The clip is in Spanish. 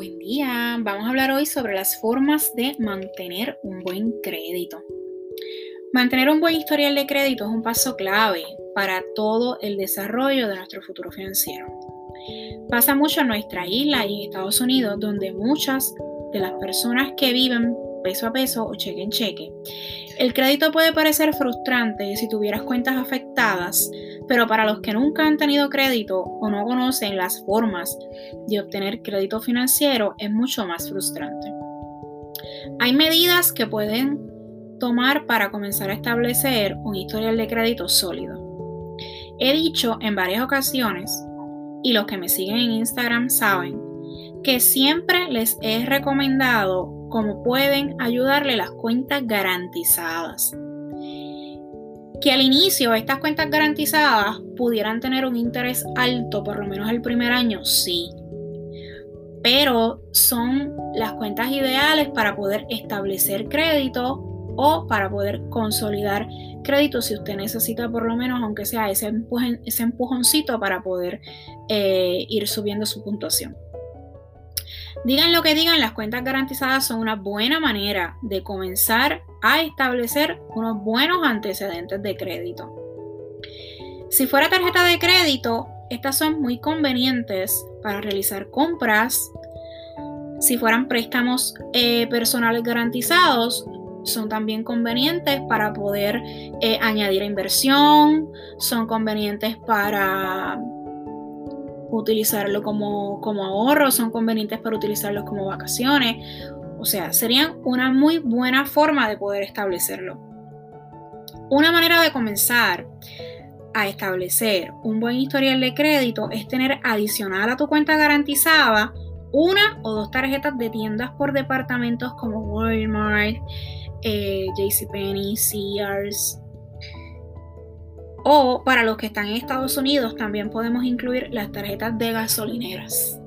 día. Vamos a hablar hoy sobre las formas de mantener un buen crédito. Mantener un buen historial de crédito es un paso clave para todo el desarrollo de nuestro futuro financiero. Pasa mucho en nuestra isla y en Estados Unidos, donde muchas de las personas que viven peso a peso o cheque en cheque. El crédito puede parecer frustrante si tuvieras cuentas afectadas, pero para los que nunca han tenido crédito o no conocen las formas de obtener crédito financiero es mucho más frustrante. Hay medidas que pueden tomar para comenzar a establecer un historial de crédito sólido. He dicho en varias ocasiones, y los que me siguen en Instagram saben, que siempre les he recomendado cómo pueden ayudarle las cuentas garantizadas que al inicio estas cuentas garantizadas pudieran tener un interés alto, por lo menos el primer año, sí. Pero son las cuentas ideales para poder establecer crédito o para poder consolidar crédito si usted necesita por lo menos, aunque sea ese, ese empujoncito para poder eh, ir subiendo su puntuación. Digan lo que digan, las cuentas garantizadas son una buena manera de comenzar a establecer unos buenos antecedentes de crédito. Si fuera tarjeta de crédito, estas son muy convenientes para realizar compras. Si fueran préstamos eh, personales garantizados, son también convenientes para poder eh, añadir inversión, son convenientes para utilizarlo como, como ahorro, son convenientes para utilizarlos como vacaciones. O sea, serían una muy buena forma de poder establecerlo. Una manera de comenzar a establecer un buen historial de crédito es tener adicional a tu cuenta garantizada una o dos tarjetas de tiendas por departamentos como Walmart, eh, JCPenney, Sears, o para los que están en Estados Unidos también podemos incluir las tarjetas de gasolineras.